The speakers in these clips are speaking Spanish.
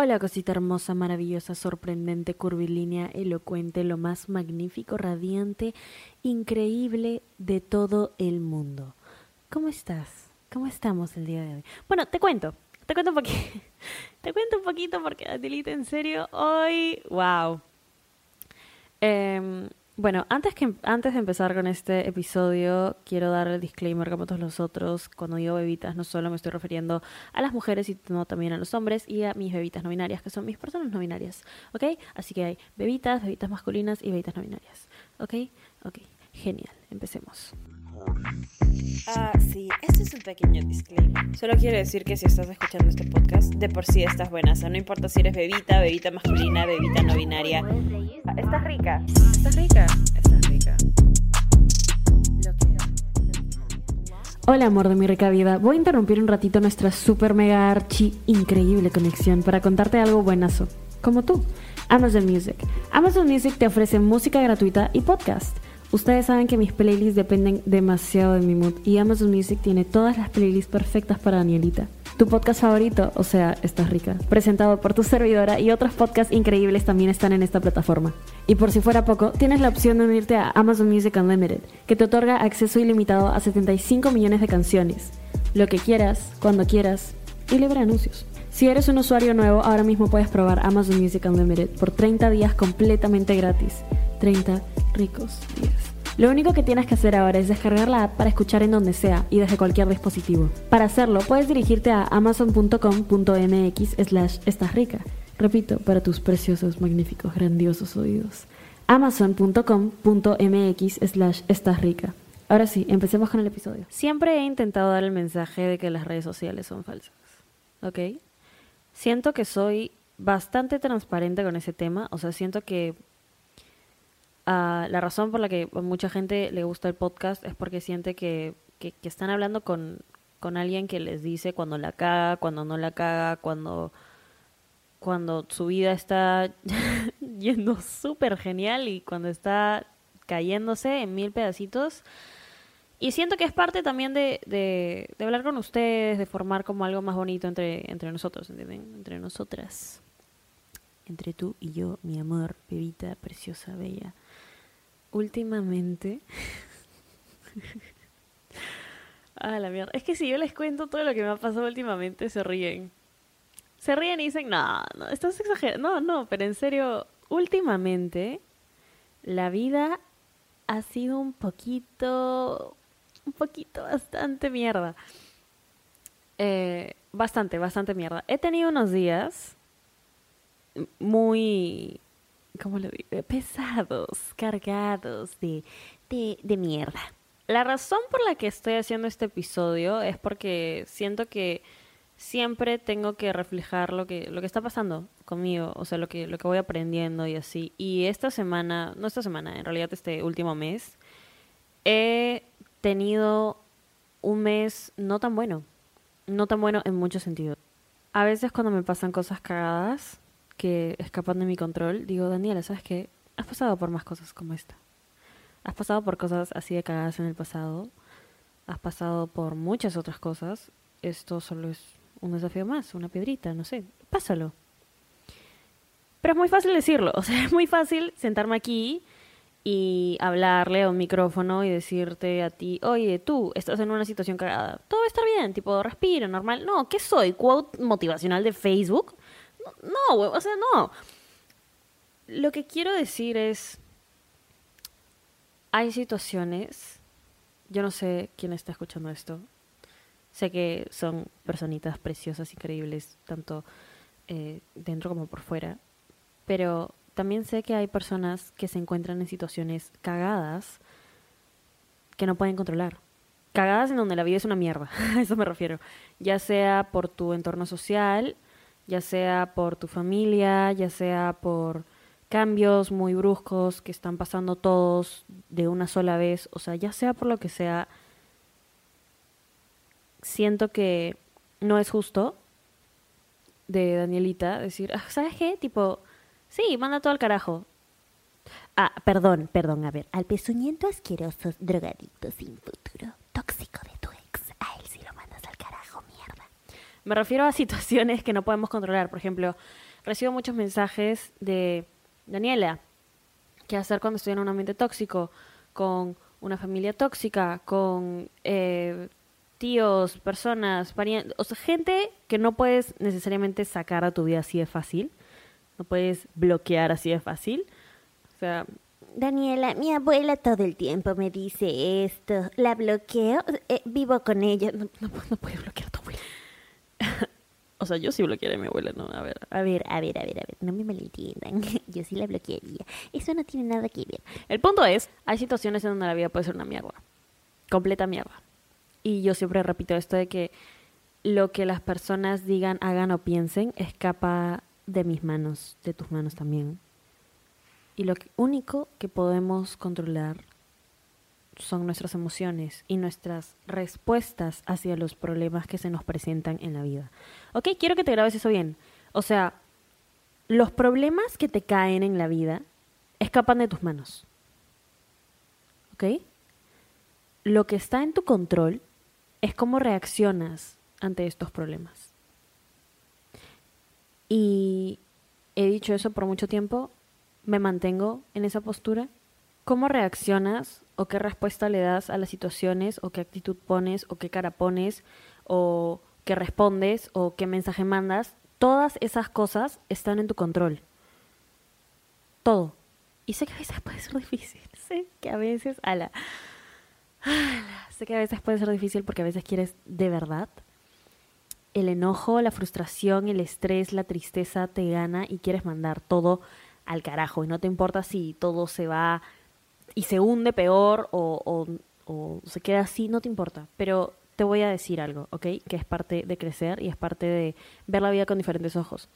Hola cosita hermosa, maravillosa, sorprendente, curvilínea, elocuente, lo más magnífico, radiante, increíble de todo el mundo. ¿Cómo estás? ¿Cómo estamos el día de hoy? Bueno, te cuento, te cuento un poquito, te cuento un poquito porque Adelita, en serio, hoy, wow. Eh, bueno, antes, que, antes de empezar con este episodio, quiero dar el disclaimer como todos los otros. Cuando digo bebitas, no solo me estoy refiriendo a las mujeres, sino también a los hombres y a mis bebitas no binarias, que son mis personas no binarias. ¿Ok? Así que hay bebitas, bebitas masculinas y bebitas no binarias. ¿Ok? Ok. Genial. Empecemos. Ah, sí, este es un pequeño disclaimer. Solo quiero decir que si estás escuchando este podcast, de por sí estás buena. O sea, no importa si eres bebita, bebita masculina, bebita no binaria. Estás rica. Estás rica. Estás rica. Hola amor de mi rica vida, voy a interrumpir un ratito nuestra super mega archi increíble conexión para contarte algo buenazo, como tú, Amazon Music. Amazon Music te ofrece música gratuita y podcast. Ustedes saben que mis playlists dependen demasiado de mi mood y Amazon Music tiene todas las playlists perfectas para Danielita. Tu podcast favorito, o sea, Estás Rica, presentado por tu servidora y otros podcasts increíbles también están en esta plataforma. Y por si fuera poco, tienes la opción de unirte a Amazon Music Unlimited, que te otorga acceso ilimitado a 75 millones de canciones. Lo que quieras, cuando quieras y libre anuncios. Si eres un usuario nuevo, ahora mismo puedes probar Amazon Music Unlimited por 30 días completamente gratis. 30 ricos días. Lo único que tienes que hacer ahora es descargar la app para escuchar en donde sea y desde cualquier dispositivo. Para hacerlo, puedes dirigirte a amazon.com.mx slash estás rica. Repito, para tus preciosos, magníficos, grandiosos oídos. amazon.com.mx slash estás rica. Ahora sí, empecemos con el episodio. Siempre he intentado dar el mensaje de que las redes sociales son falsas. ¿Ok? Siento que soy bastante transparente con ese tema. O sea, siento que la razón por la que mucha gente le gusta el podcast es porque siente que, que, están hablando con, con, alguien que les dice cuando la caga, cuando no la caga, cuando, cuando su vida está yendo súper genial y cuando está cayéndose en mil pedacitos. Y siento que es parte también de, de, de, hablar con ustedes, de formar como algo más bonito entre, entre nosotros, ¿entienden? Entre nosotras. Entre tú y yo, mi amor, bebita, preciosa, bella últimamente... ah, la mierda. Es que si yo les cuento todo lo que me ha pasado últimamente, se ríen. Se ríen y dicen, no, no, estás exagerando. No, no, pero en serio, últimamente la vida ha sido un poquito, un poquito bastante mierda. Eh, bastante, bastante mierda. He tenido unos días muy ¿cómo lo digo? Pesados, cargados de, de, de mierda. La razón por la que estoy haciendo este episodio es porque siento que siempre tengo que reflejar lo que, lo que está pasando conmigo, o sea, lo que, lo que voy aprendiendo y así. Y esta semana, no esta semana, en realidad este último mes, he tenido un mes no tan bueno, no tan bueno en muchos sentidos. A veces cuando me pasan cosas cagadas, que escapan de mi control, digo, Daniela, ¿sabes qué? Has pasado por más cosas como esta. Has pasado por cosas así de cagadas en el pasado. Has pasado por muchas otras cosas. Esto solo es un desafío más, una piedrita, no sé. Pásalo. Pero es muy fácil decirlo. O sea, es muy fácil sentarme aquí y hablarle a un micrófono y decirte a ti, oye, tú estás en una situación cagada. Todo va a estar bien, tipo, respira, normal. No, ¿qué soy? ¿Quote motivacional de Facebook? No, o sea, no. Lo que quiero decir es, hay situaciones, yo no sé quién está escuchando esto, sé que son personitas preciosas, increíbles, tanto eh, dentro como por fuera, pero también sé que hay personas que se encuentran en situaciones cagadas que no pueden controlar. Cagadas en donde la vida es una mierda, a eso me refiero. Ya sea por tu entorno social, ya sea por tu familia, ya sea por cambios muy bruscos que están pasando todos de una sola vez, o sea, ya sea por lo que sea, siento que no es justo de Danielita decir, ah, ¿sabes qué? Tipo, sí, manda todo al carajo. Ah, perdón, perdón, a ver, al pezuñento asqueroso, drogadicto sin futuro, tóxico de tu ex, a él sí lo mandas al carajo, mierda. Me refiero a situaciones que no podemos controlar. Por ejemplo, recibo muchos mensajes de Daniela, ¿qué hacer cuando estoy en un ambiente tóxico? Con una familia tóxica, con eh, tíos, personas, parientes, o sea, gente que no puedes necesariamente sacar a tu vida así de fácil, no puedes bloquear así de fácil. O sea, Daniela, mi abuela todo el tiempo me dice esto. ¿La bloqueo? Eh, vivo con ella. no, no, puedes bloquear abuela. O sea, yo sí bloquearé a mi abuela, ¿no? A ver, A ver, a ver, a ver, a ver. No me malentiendan. Yo sí la bloquearía. Eso no tiene nada que ver. El punto es, hay situaciones en donde la vida puede ser una mierda. Completa mierda. Y yo siempre repito esto de que lo que las personas digan, hagan o piensen escapa de mis manos, de tus manos también. Y lo único que podemos controlar son nuestras emociones y nuestras respuestas hacia los problemas que se nos presentan en la vida. Ok, quiero que te grabes eso bien. O sea, los problemas que te caen en la vida escapan de tus manos. ¿Ok? Lo que está en tu control es cómo reaccionas ante estos problemas. Y he dicho eso por mucho tiempo, me mantengo en esa postura. ¿Cómo reaccionas o qué respuesta le das a las situaciones o qué actitud pones o qué cara pones o qué respondes o qué mensaje mandas? Todas esas cosas están en tu control. Todo. Y sé que a veces puede ser difícil. Sé que a veces, ala, ala, sé que a veces puede ser difícil porque a veces quieres de verdad. El enojo, la frustración, el estrés, la tristeza te gana y quieres mandar todo al carajo. Y no te importa si todo se va y se hunde peor o, o, o se queda así, no te importa. Pero te voy a decir algo, ¿ok? Que es parte de crecer y es parte de ver la vida con diferentes ojos.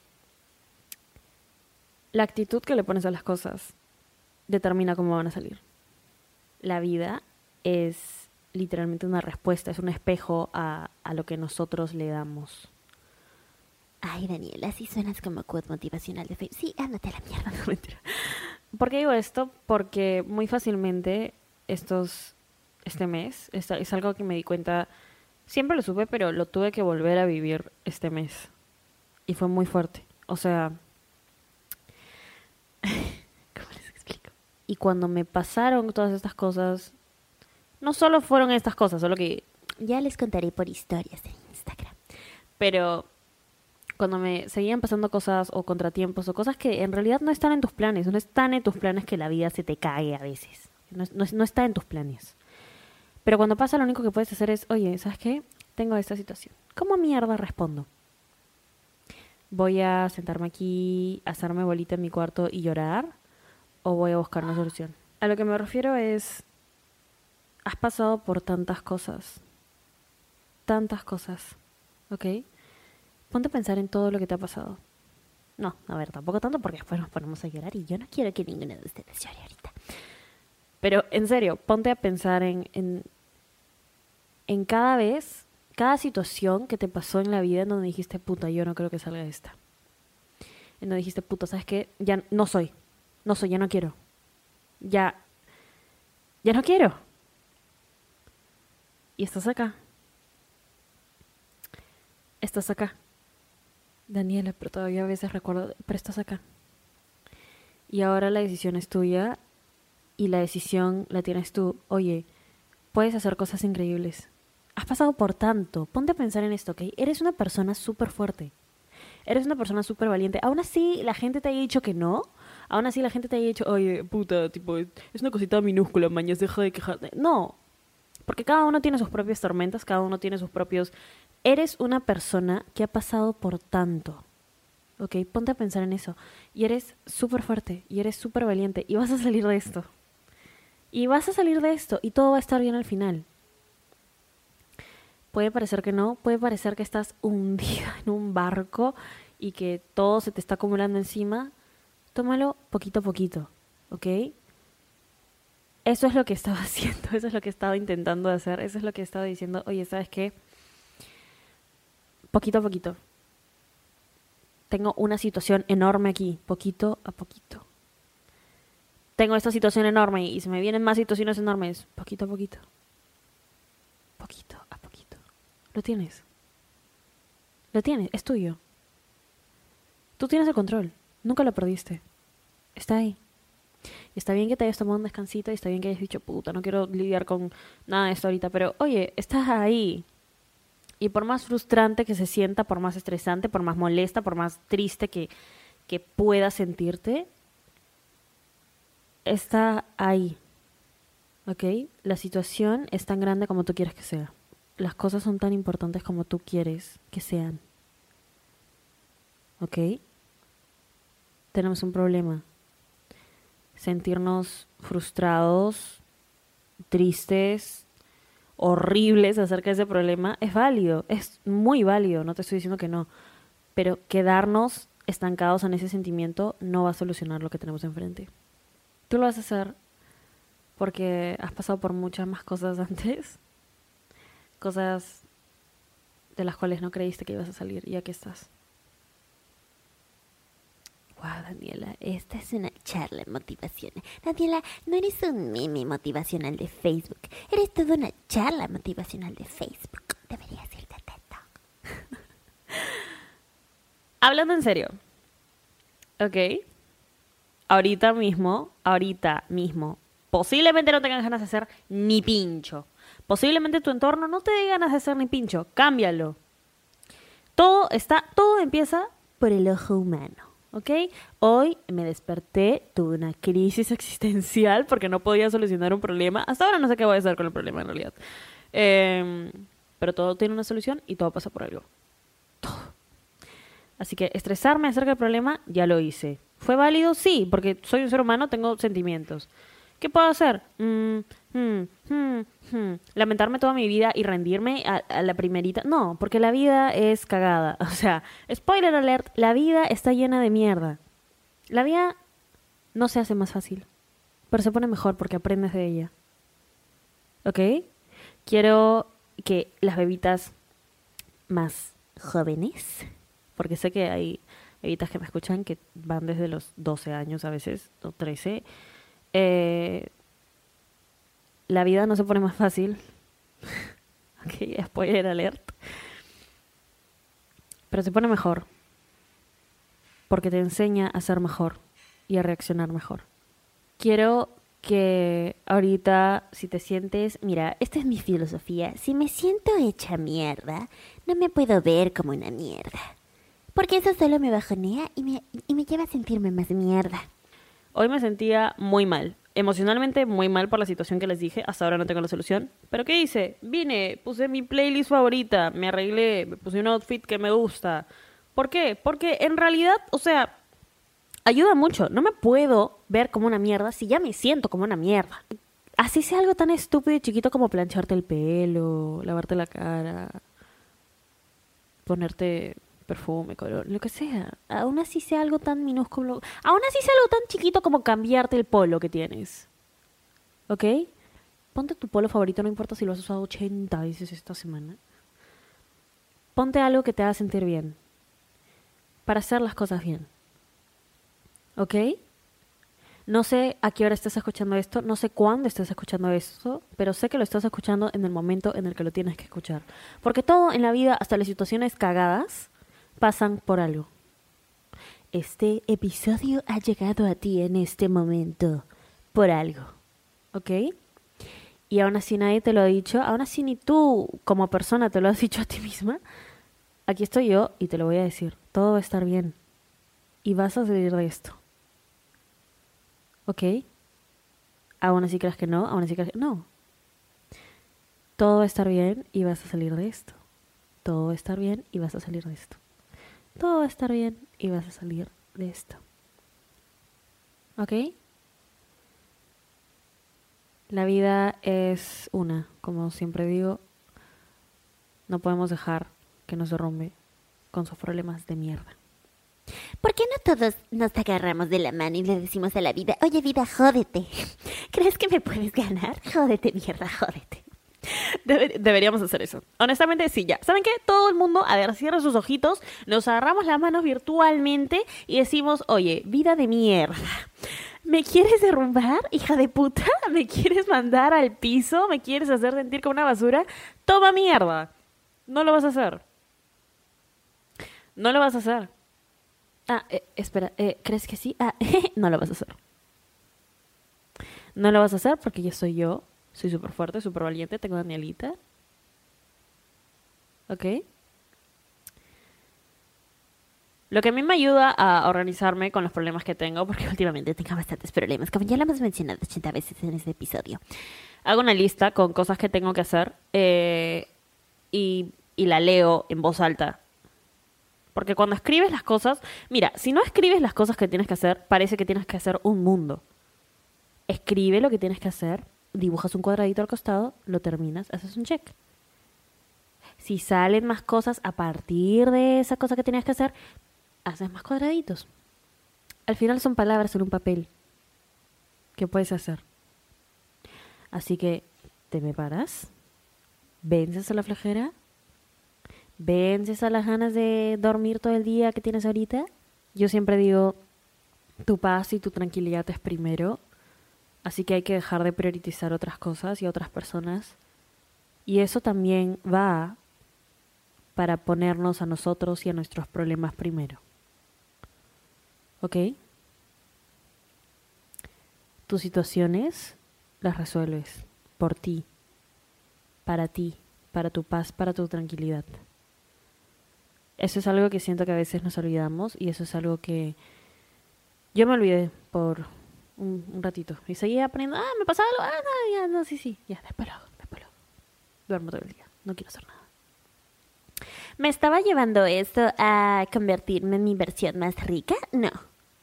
La actitud que le pones a las cosas determina cómo van a salir. La vida es literalmente una respuesta, es un espejo a, a lo que nosotros le damos. Ay, Daniela, así suenas como quote motivacional de Facebook. Sí, ándate a la mierda. No, mentira. ¿Por qué digo esto? Porque muy fácilmente estos, este mes, es, algo que me di cuenta, siempre lo supe, pero lo tuve que volver a vivir este mes. Y fue muy fuerte. O sea, ¿cómo les explico? Y cuando me pasaron todas estas cosas, no solo fueron estas cosas, solo que Ya les contaré por historias en Instagram. pero cuando me seguían pasando cosas o contratiempos o cosas que en realidad no están en tus planes, no están en tus planes que la vida se te cae a veces, no, no, no está en tus planes. Pero cuando pasa lo único que puedes hacer es, oye, ¿sabes qué? Tengo esta situación. ¿Cómo mierda respondo? ¿Voy a sentarme aquí, hacerme bolita en mi cuarto y llorar? ¿O voy a buscar una solución? A lo que me refiero es, has pasado por tantas cosas, tantas cosas, ¿ok? Ponte a pensar en todo lo que te ha pasado. No, a ver, tampoco tanto porque después nos ponemos a llorar y yo no quiero que ninguno de ustedes llore ahorita. Pero en serio, ponte a pensar en, en, cada vez, cada situación que te pasó en la vida en donde dijiste, puta, yo no creo que salga esta. En donde dijiste, puta, ¿sabes qué? Ya no soy. No soy, ya no quiero. Ya. Ya no quiero. Y estás acá. Estás acá. Daniela, pero todavía a veces recuerdo, pero estás acá. Y ahora la decisión es tuya y la decisión la tienes tú. Oye, puedes hacer cosas increíbles. Has pasado por tanto. Ponte a pensar en esto, ¿ok? Eres una persona súper fuerte. Eres una persona súper valiente. Aún así, la gente te haya dicho que no. Aún así, la gente te haya dicho, oye, puta, tipo, es una cosita minúscula, mañas, deja de quejarte. No. Porque cada uno tiene sus propias tormentas, cada uno tiene sus propios eres una persona que ha pasado por tanto. ¿Ok? Ponte a pensar en eso. Y eres súper fuerte, y eres súper valiente, y vas a salir de esto. Y vas a salir de esto, y todo va a estar bien al final. Puede parecer que no, puede parecer que estás hundida en un barco y que todo se te está acumulando encima. Tómalo poquito a poquito, ¿ok? Eso es lo que estaba haciendo, eso es lo que estaba intentando hacer, eso es lo que estaba diciendo, oye, ¿sabes qué? poquito a poquito. Tengo una situación enorme aquí, poquito a poquito. Tengo esta situación enorme y se me vienen más situaciones enormes, poquito a poquito. Poquito a poquito. Lo tienes. Lo tienes, es tuyo. Tú tienes el control. Nunca lo perdiste. Está ahí. Está bien que te hayas tomado un descansito y está bien que hayas dicho, puta, no quiero lidiar con nada de esto ahorita, pero oye, estás ahí. Y por más frustrante que se sienta, por más estresante, por más molesta, por más triste que, que puedas sentirte, está ahí. ¿Ok? La situación es tan grande como tú quieres que sea. Las cosas son tan importantes como tú quieres que sean. ¿Ok? Tenemos un problema. Sentirnos frustrados, tristes, horribles acerca de ese problema es válido, es muy válido, no te estoy diciendo que no. Pero quedarnos estancados en ese sentimiento no va a solucionar lo que tenemos enfrente. Tú lo vas a hacer porque has pasado por muchas más cosas antes, cosas de las cuales no creíste que ibas a salir y aquí estás. Daniela, esta es una charla motivacional. Daniela, no eres un meme motivacional de Facebook, eres toda una charla motivacional de Facebook. Deberías irte a TED Hablando en serio, ¿ok? Ahorita mismo, ahorita mismo, posiblemente no tengas ganas de hacer ni pincho. Posiblemente tu entorno no te dé ganas de hacer ni pincho. Cámbialo. Todo está, todo empieza por el ojo humano. ¿Ok? Hoy me desperté, tuve una crisis existencial porque no podía solucionar un problema. Hasta ahora no sé qué voy a hacer con el problema en realidad. Em, pero todo tiene una solución y todo pasa por algo. Todo. Así que estresarme acerca del problema, ya lo hice. ¿Fue válido? Sí, porque soy un ser humano, tengo sentimientos. ¿Qué puedo hacer? Mm, mm, mm, Lamentarme toda mi vida y rendirme a, a, la primerita. No, porque la vida es cagada. O sea, spoiler alert, la vida está llena de mierda. La vida no se hace más fácil, pero se pone mejor porque aprendes de ella. ¿Ok? Quiero que las bebitas más jóvenes, porque sé que hay bebitas que me escuchan que van desde los 12 años a veces, o 13, eh, la vida no se pone más fácil. ok, spoiler alert. Pero se pone mejor. Porque te enseña a ser mejor y a reaccionar mejor. Quiero que ahorita, si te sientes, mira, esta es mi filosofía, si me siento hecha mierda, no me puedo ver como una mierda. Porque eso solo me bajonea y me, y me lleva a sentirme más mierda. Hoy me sentía muy mal, emocionalmente muy mal por la situación que les dije. Hasta ahora no tengo la solución. Pero ¿qué hice? Vine, puse mi playlist favorita, me arreglé, me puse un outfit que me gusta. ¿Por qué? Porque en realidad, o sea, ayuda mucho. No me puedo ver como una mierda si ya me siento como una mierda. Así sea algo tan estúpido y chiquito como plancharte el pelo, lavarte la cara, ponerte perfume, color, lo que sea. Aún así sea algo tan minúsculo, aún así sea algo tan chiquito como cambiarte el polo que tienes. ¿Ok? Ponte tu polo favorito, no importa si lo has usado 80 veces esta semana. Ponte algo que te haga sentir bien. Para hacer las cosas bien. ¿Ok? No sé a qué hora estás escuchando esto, no sé cuándo estás escuchando esto, pero sé que lo estás escuchando en el momento en el que lo tienes que escuchar. Porque todo en la vida, hasta las situaciones cagadas, pasan por algo. Este episodio ha llegado a ti en este momento por algo. ¿Ok? Y aún así nadie te lo ha dicho, aún así ni tú como persona te lo has dicho a ti misma. Aquí estoy yo y te lo voy a decir. Todo va a estar bien. Y vas a salir de esto. ¿Ok? Aún así crees que no, aún así crees que no. Todo va a estar bien y vas a salir de esto. Todo va a estar bien y vas a salir de esto todo va a estar bien y vas a salir de esto. ¿Ok? La vida es una, como siempre digo, no podemos dejar que nos derrumbe con sus problemas de mierda. ¿Por qué no todos nos agarramos de la mano y le decimos a la vida, oye vida, jódete? ¿Crees que me puedes ganar? Jódete, mierda, jódete deberíamos hacer eso. Honestamente, sí, ya. ¿Saben qué? Todo el mundo, a ver, cierra sus ojitos, nos agarramos las manos virtualmente y decimos, oye, vida de mierda. ¿Me quieres derrumbar, hija de puta? ¿Me quieres mandar al piso? ¿Me quieres hacer sentir como una basura? Toma mierda. No lo vas a hacer. No lo vas a hacer. Ah, eh, espera, eh, ¿crees que sí? Ah, no lo vas a hacer. No lo vas a hacer porque yo soy yo. Soy súper fuerte, súper valiente. Tengo Danielita. ¿Ok? Lo que a mí me ayuda a organizarme con los problemas que tengo, porque últimamente tengo bastantes problemas, como ya lo hemos mencionado 80 veces en este episodio. Hago una lista con cosas que tengo que hacer eh, y, y la leo en voz alta. Porque cuando escribes las cosas, mira, si no escribes las cosas que tienes que hacer, parece que tienes que hacer un mundo. Escribe lo que tienes que hacer, dibujas un cuadradito al costado, lo terminas, haces un check. Si salen más cosas a partir de esa cosa que tenías que hacer, haces más cuadraditos. Al final son palabras en un papel. ¿Qué puedes hacer? Así que te me paras, vences a la flojera, vences a las ganas de dormir todo el día que tienes ahorita. Yo siempre digo, tu paz y tu tranquilidad es primero, así que hay que dejar de priorizar otras cosas y otras personas. Y eso también va para ponernos a nosotros y a nuestros problemas primero. ¿Ok? Tus situaciones las resuelves por ti, para ti, para tu paz, para tu tranquilidad. Eso es algo que siento que a veces nos olvidamos y eso es algo que yo me olvidé por un, ratito y seguía aprendiendo, ah, me pasa algo, ah, no, ya, no, sí, sí, ya, después lo después lo. Duermo todo el día, no quiero hacer nada. ¿Me estaba llevando esto a convertirme en mi versión más rica? No.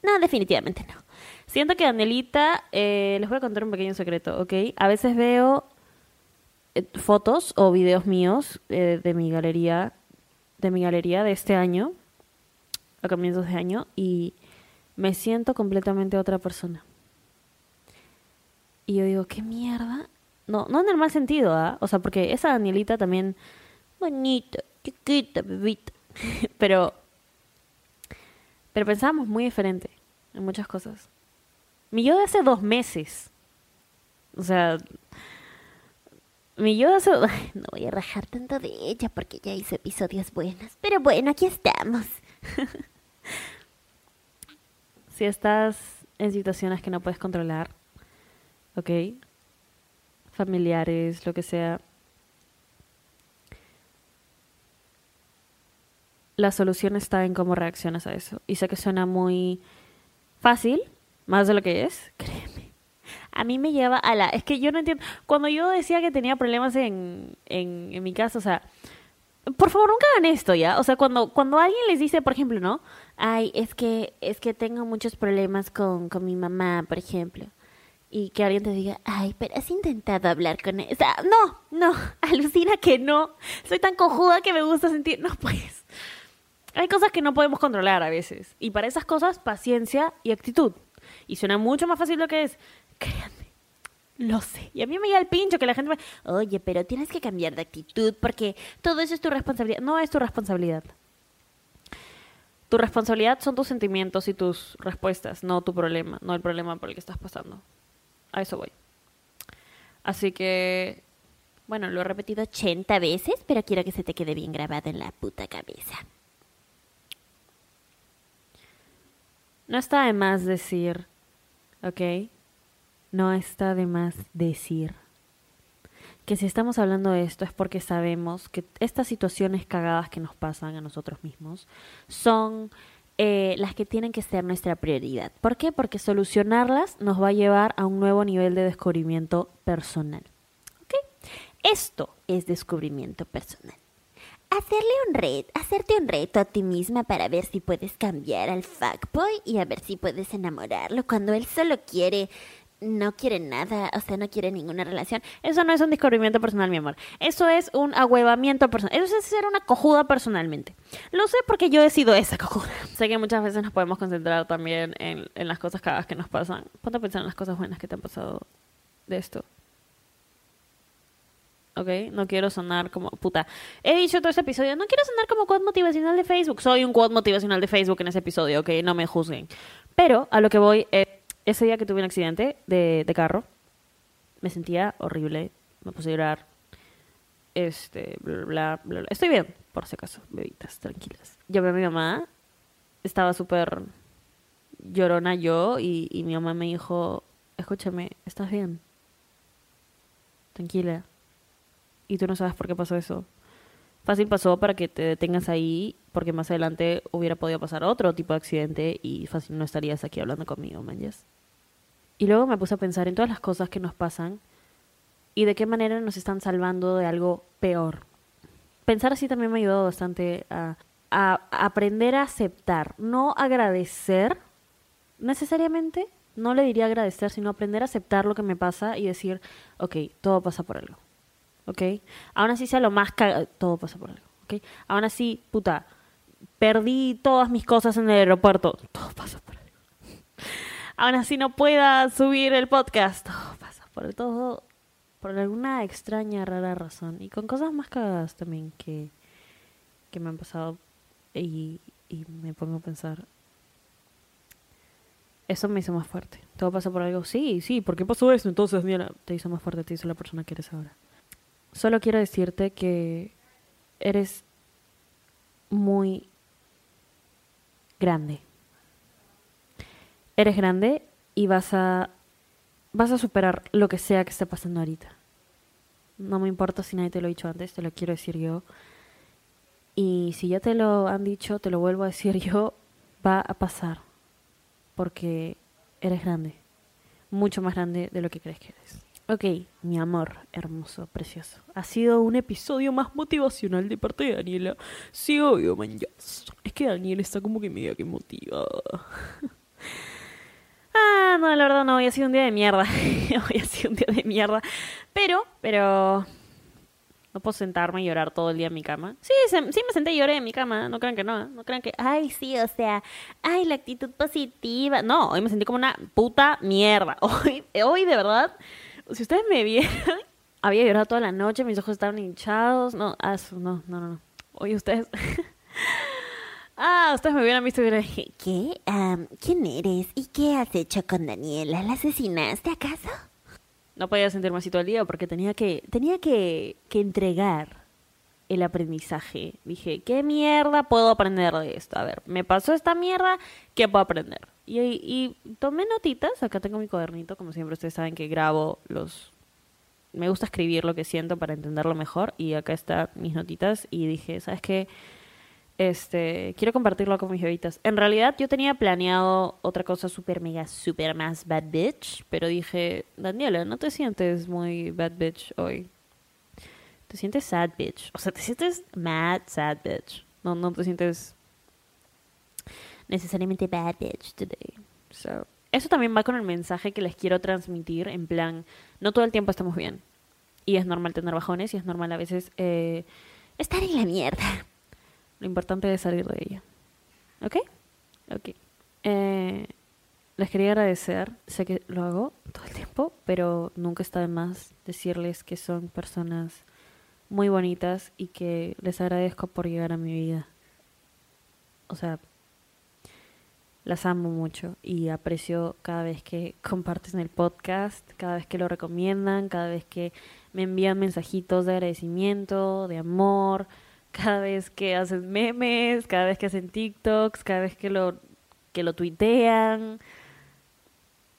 No, definitivamente no. Siento que Danielita, eh, les voy a contar un pequeño secreto, ¿ok? A veces veo eh, fotos o videos míos eh, de mi galería, de mi galería de este año, a comienzos de año, y me siento completamente otra persona. Y yo digo, ¿qué mierda? No, no en el mal sentido, ¿ah? O sea, porque esa Danielita también, bonita, chiquita, bebita. pero, pero pensábamos muy diferente en muchas cosas. Mi yo de hace dos meses. O sea, mi yo de hace... No voy a rajar tanto de ella porque ya hizo episodios buenos. Pero bueno, aquí estamos. si estás en situaciones que no puedes controlar, ¿ok? Familiares, lo que sea. La solución está en cómo reaccionas a eso. Y sé que suena muy fácil, más de lo que es, créeme. A mí me lleva a la... Es que yo no entiendo... Cuando yo decía que tenía problemas en, en, en mi casa, o sea, por favor, nunca hagan esto, ¿ya? O sea, cuando, cuando alguien les dice, por ejemplo, ¿no? Ay, es que, es que tengo muchos problemas con, con mi mamá, por ejemplo. Y que alguien te diga, ay, pero has intentado hablar con ella. O sea, no, no, alucina que no. Soy tan cojuda que me gusta sentir. No, pues. Hay cosas que no podemos controlar a veces. Y para esas cosas, paciencia y actitud. Y suena mucho más fácil lo que es. Créanme. Lo sé. Y a mí me llega el pincho que la gente me... Oye, pero tienes que cambiar de actitud porque todo eso es tu responsabilidad. No es tu responsabilidad. Tu responsabilidad son tus sentimientos y tus respuestas, no tu problema, no el problema por el que estás pasando. A eso voy. Así que, bueno, lo he repetido 80 veces, pero quiero que se te quede bien grabado en la puta cabeza. No está de más decir, ¿ok? No está de más decir que si estamos hablando de esto es porque sabemos que estas situaciones cagadas que nos pasan a nosotros mismos son eh, las que tienen que ser nuestra prioridad. ¿Por qué? Porque solucionarlas nos va a llevar a un nuevo nivel de descubrimiento personal. Esto es descubrimiento personal. Hacerle un reto, hacerte un reto a ti misma para ver si puedes cambiar al fuckboy y a ver si puedes enamorarlo cuando él solo quiere no quiere nada, o sea, no quiere ninguna relación. Eso no es un descubrimiento personal, mi amor. Eso es un ahuevamiento personal. Eso es ser una cojuda personalmente. Lo sé porque yo he sido esa cojuda. Sé que muchas veces nos podemos concentrar también en, en las cosas cagadas que nos pasan. Ponte a pensar en las cosas buenas que te han pasado de esto. ¿ok? No quiero sonar como puta. He dicho todo ese episodio, no quiero sonar como quote motivacional de Facebook. Soy un quote motivacional de Facebook en ese episodio, ¿ok? No me juzguen. Pero a lo que voy es, ese día que tuve un accidente de, carro, me sentía horrible, me puse a llorar. Este, bla, bla, bla, bla. Estoy bien, por si acaso, bebitas, tranquilas. Llamé a mi mamá, estaba súper llorona yo y, mi mamá me dijo, escúchame, ¿estás bien? Tranquila. Y tú no sabes por qué pasó eso. Fácil pasó para que te detengas ahí, porque más adelante hubiera podido pasar otro tipo de accidente y fácil no estarías aquí hablando conmigo, manjas. Y luego me puse a pensar en todas las cosas que nos pasan y de qué manera nos están salvando de algo peor. Pensar así también me ha ayudado bastante a, aprender a aceptar, no agradecer necesariamente, no le diría agradecer, sino aprender a aceptar lo que me pasa y decir, ok, todo pasa por algo. ¿Ok? Aún así sea lo más cagado, todo pasa por algo. ¿Ok? Aún así, puta, perdí todas mis cosas en el aeropuerto, todo pasa por algo. Aún así no pueda subir el podcast, todo pasa por todo, por alguna extraña, rara razón. Y con cosas más cagadas también que, que me han pasado y, y me pongo a pensar, eso me hizo más fuerte. Todo pasa por algo. Sí, sí, ¿por qué pasó eso? Entonces, mira, te hizo más fuerte, te hizo la persona que eres ahora. Solo quiero decirte que eres muy grande. Eres grande y vas a vas a superar lo que sea que esté pasando ahorita. No me importa si nadie te lo ha dicho antes, te lo quiero decir yo. Y si ya te lo han dicho, te lo vuelvo a decir yo, va a pasar porque eres grande, mucho más grande de lo que crees que eres. Ok, mi amor, hermoso, precioso. Ha sido un episodio más motivacional de parte de Daniela. Sí, obvio, man. Es que Daniela está como que media que motiva. ah, no, la verdad no, hoy ha sido un día de mierda. hoy ha sido un día de mierda. Pero, pero... No puedo sentarme y llorar todo el día en mi cama. Sí, sí me senté y lloré en mi cama. No crean que no. No crean que, ay, sí, o sea, ay, la actitud positiva. No, hoy me sentí como una puta mierda. Hoy, hoy de verdad, si ustedes me vieran, había llorado toda la noche, mis ojos estaban hinchados. No, ah, no, no, no. Hoy ustedes. Ah, ustedes me hubieran visto y hubieran ¿Qué? Am, ¿Quién eres? ¿Y qué has hecho con Daniela? ¿La asesinaste acaso? No podía sentirme así todo el día porque tenía que, tenía que, que entregar el aprendizaje. Dije, ¿qué mierda puedo aprender de esto? A ver, me pasó esta mierda, ¿qué puedo aprender? Y, y tomé notitas, acá tengo mi cuadernito, como siempre ustedes saben que grabo los... Me gusta escribir lo que siento para entenderlo mejor y acá están mis notitas y dije, ¿sabes qué? Este, quiero compartirlo con mis bebitas. En realidad yo tenía planeado otra cosa súper mega, súper más bad bitch, pero dije, Daniela, no te sientes muy bad bitch hoy. Te sientes sad bitch. O sea, te sientes mad sad bitch. No, no te sientes necesariamente bad bitch today. So, eso también va con el mensaje que les quiero transmitir, en plan, no todo el tiempo estamos bien. Y es normal tener bajones y es normal a veces eh, Estar en la mierda. Lo importante es salir de ella. ¿Ok? Ok. Eh, les quería agradecer. Sé que lo hago todo el tiempo, pero nunca está de más decirles que son personas muy bonitas y que les agradezco por llegar a mi vida. O sea, las amo mucho y aprecio cada vez que comparten el podcast, cada vez que lo recomiendan, cada vez que me envían mensajitos de agradecimiento, de amor, cada vez que hacen memes, cada vez que hacen TikToks, cada vez que lo que lo tuitean.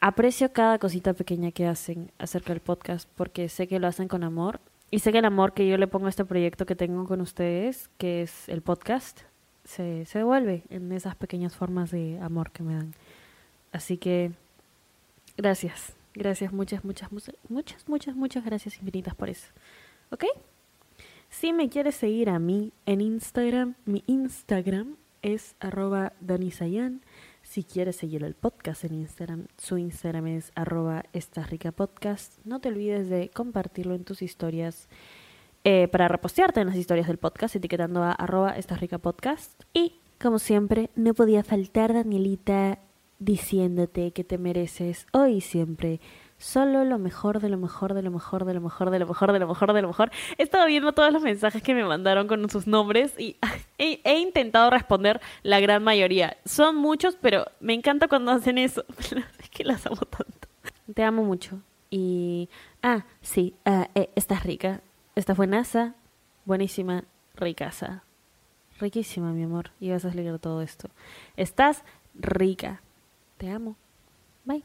Aprecio cada cosita pequeña que hacen acerca del podcast porque sé que lo hacen con amor y sé que el amor que yo le pongo a este proyecto que tengo con ustedes, que es el podcast, se, se devuelve en esas pequeñas formas de amor que me dan. Así que gracias, gracias, muchas, muchas, muchas, muchas, muchas, gracias infinitas por eso. ¿Ok? Si me quieres seguir a mí en Instagram, mi Instagram es arroba danisayan. Si quieres seguir el podcast en Instagram, su Instagram es arroba podcast. No te olvides de compartirlo en tus historias eh, para repostearte en las historias del podcast, etiquetando a arroba podcast. Y, como siempre, no podía faltar Danielita diciéndote que te mereces hoy y siempre solo lo mejor de lo mejor de lo mejor de lo mejor de lo mejor de lo mejor de lo mejor. He estado viendo todos los mensajes que me mandaron con sus nombres y he, intentado responder la gran mayoría. Son muchos, pero me encanta cuando hacen eso. Es que las amo tanto. Te amo mucho. Y, ah, sí, ah, eh, estás rica, estás buenaza, buenísima, ricasa. Riquísima, mi amor. Y vas a explicar todo esto. Estás rica. Te amo. Bye.